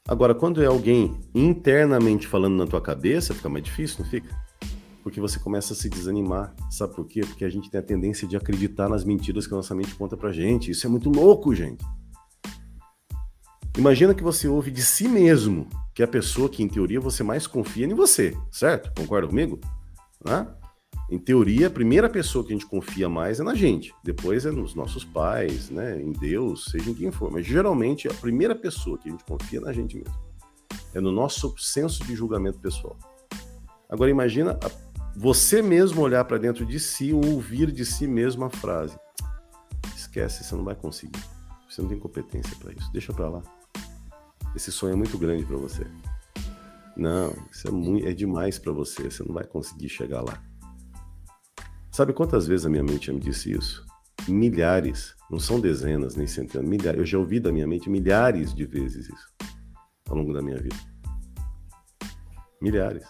Agora, quando é alguém internamente falando na tua cabeça, fica mais difícil, não fica? Porque você começa a se desanimar. Sabe por quê? Porque a gente tem a tendência de acreditar nas mentiras que a nossa mente conta pra gente. Isso é muito louco, gente. Imagina que você ouve de si mesmo que é a pessoa que, em teoria, você mais confia em você, certo? Concorda comigo? Né? Em teoria, a primeira pessoa que a gente confia mais é na gente, depois é nos nossos pais, né, em Deus, seja em quem for. Mas geralmente a primeira pessoa que a gente confia é na gente mesmo. É no nosso senso de julgamento pessoal. Agora imagina você mesmo olhar para dentro de si ou ouvir de si mesmo a frase: esquece, você não vai conseguir. Você não tem competência para isso. Deixa para lá. Esse sonho é muito grande para você. Não, isso é, muito, é demais para você. Você não vai conseguir chegar lá. Sabe quantas vezes a minha mente já me disse isso? Milhares, não são dezenas nem centenas, milhares. Eu já ouvi da minha mente milhares de vezes isso ao longo da minha vida. Milhares.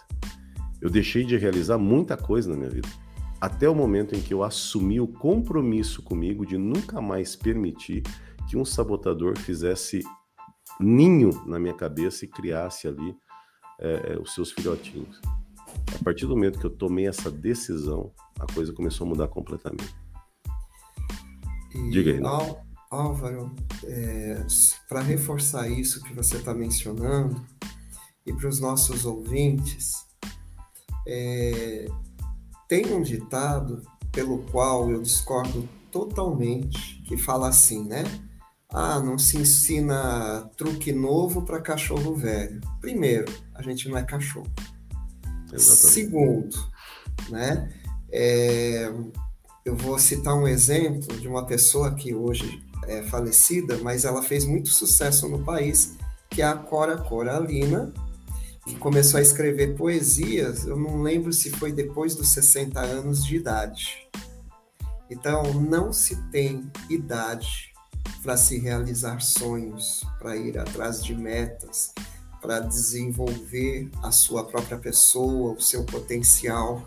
Eu deixei de realizar muita coisa na minha vida. Até o momento em que eu assumi o compromisso comigo de nunca mais permitir que um sabotador fizesse ninho na minha cabeça e criasse ali é, os seus filhotinhos. A partir do momento que eu tomei essa decisão, a coisa começou a mudar completamente. E, Diga aí. Né? Álvaro, é, para reforçar isso que você está mencionando, e para os nossos ouvintes, é, tem um ditado pelo qual eu discordo totalmente, que fala assim, né? Ah, não se ensina truque novo para cachorro velho. Primeiro, a gente não é cachorro. Exatamente. Segundo, né? É, eu vou citar um exemplo de uma pessoa que hoje é falecida, mas ela fez muito sucesso no país, que é a Cora Coralina, que começou a escrever poesias, eu não lembro se foi depois dos 60 anos de idade. Então, não se tem idade para se realizar sonhos, para ir atrás de metas, para desenvolver a sua própria pessoa, o seu potencial.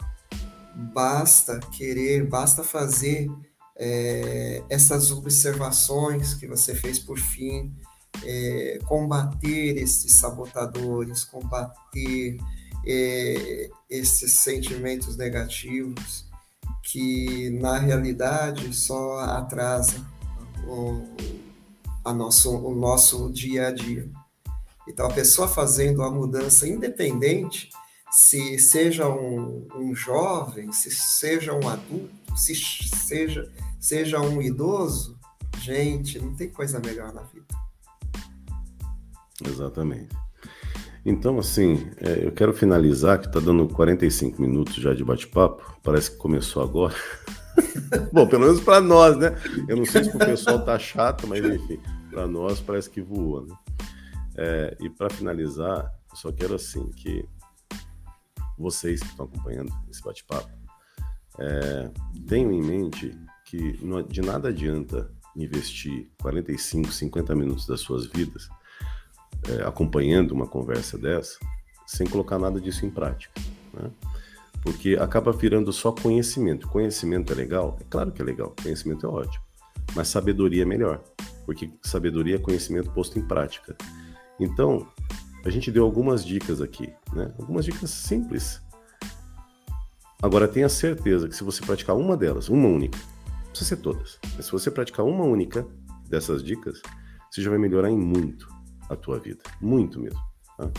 Basta querer, basta fazer é, essas observações que você fez por fim, é, combater esses sabotadores, combater é, esses sentimentos negativos que na realidade só atrasa o, a nosso, o nosso dia a dia. Então, a pessoa fazendo a mudança independente, se seja um, um jovem, se seja um adulto, se seja, seja um idoso, gente, não tem coisa melhor na vida. Exatamente. Então, assim, é, eu quero finalizar, que está dando 45 minutos já de bate-papo, parece que começou agora. *laughs* *laughs* Bom, pelo menos para nós, né? Eu não sei se o pessoal tá chato, mas enfim, para nós parece que voou, né? É, e para finalizar, eu só quero assim que vocês que estão acompanhando esse bate-papo é, tenham em mente que de nada adianta investir 45, 50 minutos das suas vidas é, acompanhando uma conversa dessa sem colocar nada disso em prática. Né? Porque acaba virando só conhecimento. Conhecimento é legal? É claro que é legal, conhecimento é ótimo. Mas sabedoria é melhor, porque sabedoria é conhecimento posto em prática. Então, a gente deu algumas dicas aqui, né? Algumas dicas simples. Agora tenha certeza que se você praticar uma delas, uma única, não precisa ser todas, mas se você praticar uma única dessas dicas, você já vai melhorar em muito a tua vida, muito mesmo. Tá?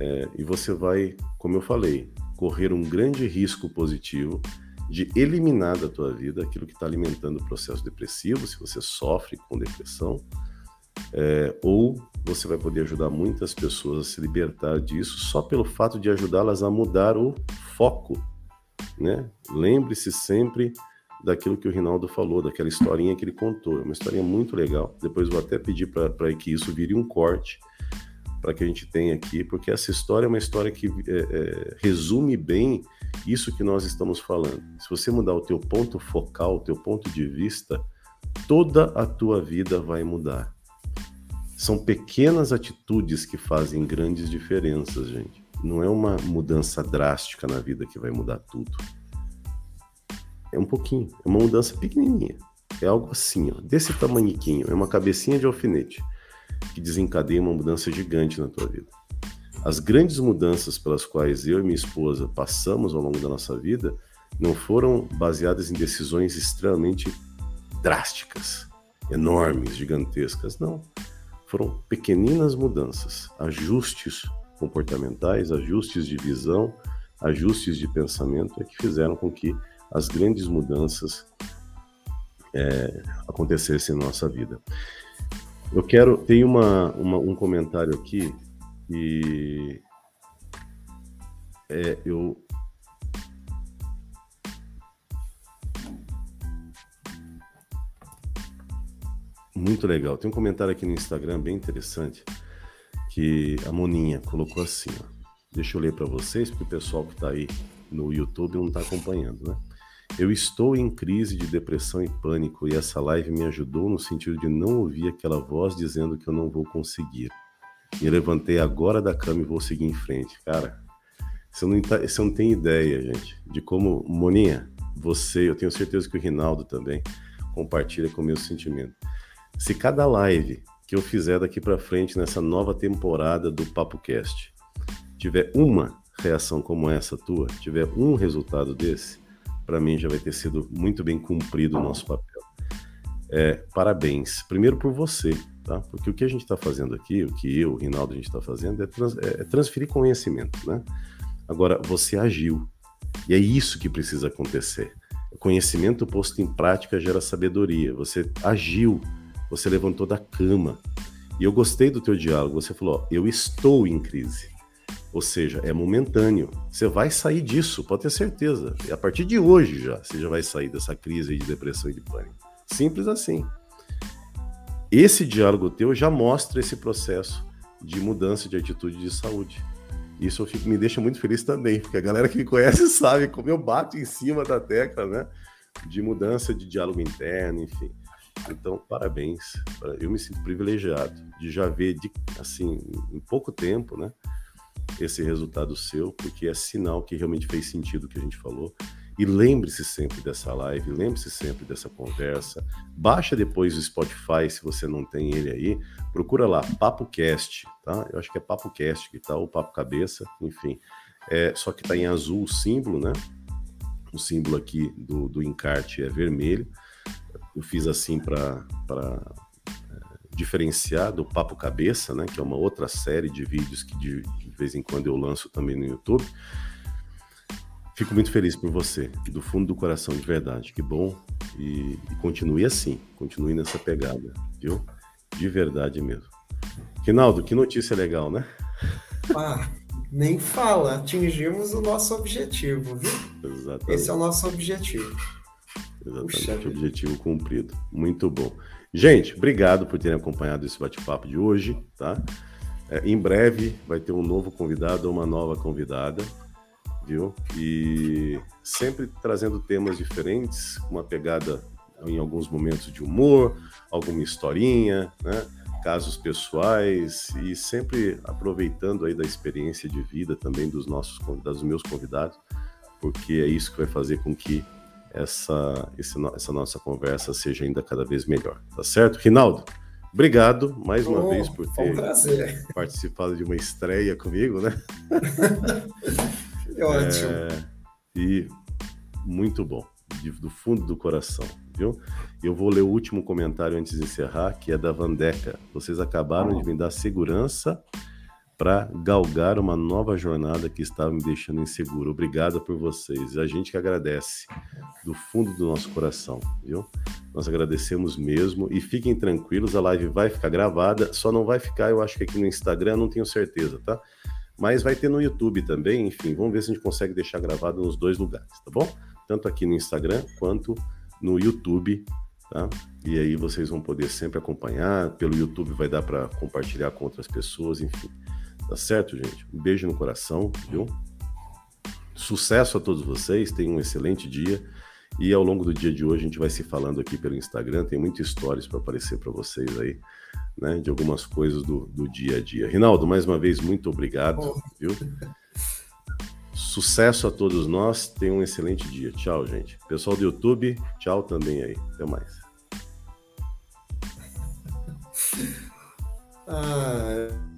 É, e você vai, como eu falei, correr um grande risco positivo de eliminar da tua vida aquilo que está alimentando o processo depressivo, se você sofre com depressão, é, ou você vai poder ajudar muitas pessoas a se libertar disso só pelo fato de ajudá-las a mudar o foco, né? Lembre-se sempre daquilo que o Rinaldo falou, daquela historinha que ele contou, é uma historinha muito legal. Depois vou até pedir para que isso vire um corte para que a gente tenha aqui, porque essa história é uma história que é, é, resume bem isso que nós estamos falando. Se você mudar o teu ponto focal, o teu ponto de vista, toda a tua vida vai mudar. São pequenas atitudes que fazem grandes diferenças, gente. Não é uma mudança drástica na vida que vai mudar tudo. É um pouquinho, é uma mudança pequenininha. É algo assim, ó, desse tamanhiquinho, é uma cabecinha de alfinete que desencadeia uma mudança gigante na tua vida. As grandes mudanças pelas quais eu e minha esposa passamos ao longo da nossa vida não foram baseadas em decisões extremamente drásticas, enormes, gigantescas, não. Foram pequeninas mudanças, ajustes comportamentais, ajustes de visão, ajustes de pensamento é que fizeram com que as grandes mudanças é, acontecessem na nossa vida. Eu quero. Tem uma, uma um comentário aqui e é, eu muito legal. Tem um comentário aqui no Instagram bem interessante que a Moninha colocou assim. Ó. Deixa eu ler para vocês, porque o pessoal que está aí no YouTube não está acompanhando, né? Eu estou em crise de depressão e pânico e essa live me ajudou no sentido de não ouvir aquela voz dizendo que eu não vou conseguir. Me levantei agora da cama e vou seguir em frente. Cara, você não, tá, você não tem ideia, gente, de como, Moninha, você, eu tenho certeza que o Rinaldo também compartilha com o meu sentimento. Se cada live que eu fizer daqui para frente nessa nova temporada do Papo Cast tiver uma reação como essa tua, tiver um resultado desse, para mim já vai ter sido muito bem cumprido o nosso papel. É, parabéns, primeiro por você, tá? Porque o que a gente está fazendo aqui, o que eu, o Rinaldo, a gente está fazendo é, trans, é, é transferir conhecimento, né? Agora, você agiu. E é isso que precisa acontecer. Conhecimento posto em prática gera sabedoria. Você agiu, você levantou da cama. E eu gostei do teu diálogo. Você falou: ó, eu estou em crise. Ou seja, é momentâneo. Você vai sair disso, pode ter certeza. E a partir de hoje já, você já vai sair dessa crise de depressão e de pânico. Simples assim. Esse diálogo teu já mostra esse processo de mudança de atitude de saúde. Isso fico, me deixa muito feliz também, porque a galera que me conhece *laughs* sabe como eu bato em cima da tecla, né? De mudança de diálogo interno, enfim. Então, parabéns. Eu me sinto privilegiado de já ver, de, assim, em pouco tempo, né? Esse resultado seu, porque é sinal que realmente fez sentido o que a gente falou. E lembre-se sempre dessa live, lembre-se sempre dessa conversa. Baixa depois o Spotify, se você não tem ele aí. Procura lá, Papo Cast, tá? Eu acho que é Papo Cast que tá, ou Papo Cabeça, enfim. É, só que tá em azul o símbolo, né? O símbolo aqui do, do encarte é vermelho. Eu fiz assim para diferenciar do Papo Cabeça, né, que é uma outra série de vídeos que de, de, vez em quando eu lanço também no YouTube. Fico muito feliz por você, do fundo do coração, de verdade. Que bom. E, e continue assim, continue nessa pegada, viu? De verdade mesmo. Rinaldo, que notícia legal, né? *laughs* Ah, nem fala, atingimos o nosso objetivo, viu? Exatamente. Esse é o nosso objetivo. Exatamente, Puxa objetivo cumprido. Muito bom. Gente, obrigado por terem acompanhado esse bate-papo de hoje, tá? É, em breve vai ter um novo convidado ou uma nova convidada, viu? E sempre trazendo temas diferentes, uma pegada em alguns momentos de humor, alguma historinha, né? casos pessoais e sempre aproveitando aí da experiência de vida também dos nossos convidados, dos meus convidados, porque é isso que vai fazer com que essa, essa nossa conversa seja ainda cada vez melhor. Tá certo? Rinaldo, obrigado mais uma oh, vez por ter um participado de uma estreia comigo, né? *laughs* ótimo. É, e muito bom. de, do fundo do coração, viu? Eu vou ler o último comentário antes de encerrar, que é da Vandeca. Vocês acabaram de me dar segurança para galgar uma nova jornada que estava me deixando inseguro. Obrigado por vocês. A gente que agradece do fundo do nosso coração, viu? Nós agradecemos mesmo e fiquem tranquilos, a live vai ficar gravada, só não vai ficar, eu acho que aqui no Instagram, não tenho certeza, tá? Mas vai ter no YouTube também, enfim, vamos ver se a gente consegue deixar gravado nos dois lugares, tá bom? Tanto aqui no Instagram quanto no YouTube, tá? E aí vocês vão poder sempre acompanhar, pelo YouTube vai dar para compartilhar com outras pessoas, enfim. Tá certo, gente? Um beijo no coração, viu? Sucesso a todos vocês, tenham um excelente dia. E ao longo do dia de hoje a gente vai se falando aqui pelo Instagram, tem muitas histórias para aparecer para vocês aí, né? De algumas coisas do, do dia a dia. Rinaldo, mais uma vez, muito obrigado, oh. viu? Sucesso a todos nós, tenham um excelente dia. Tchau, gente. Pessoal do YouTube, tchau também aí. Até mais. Ah.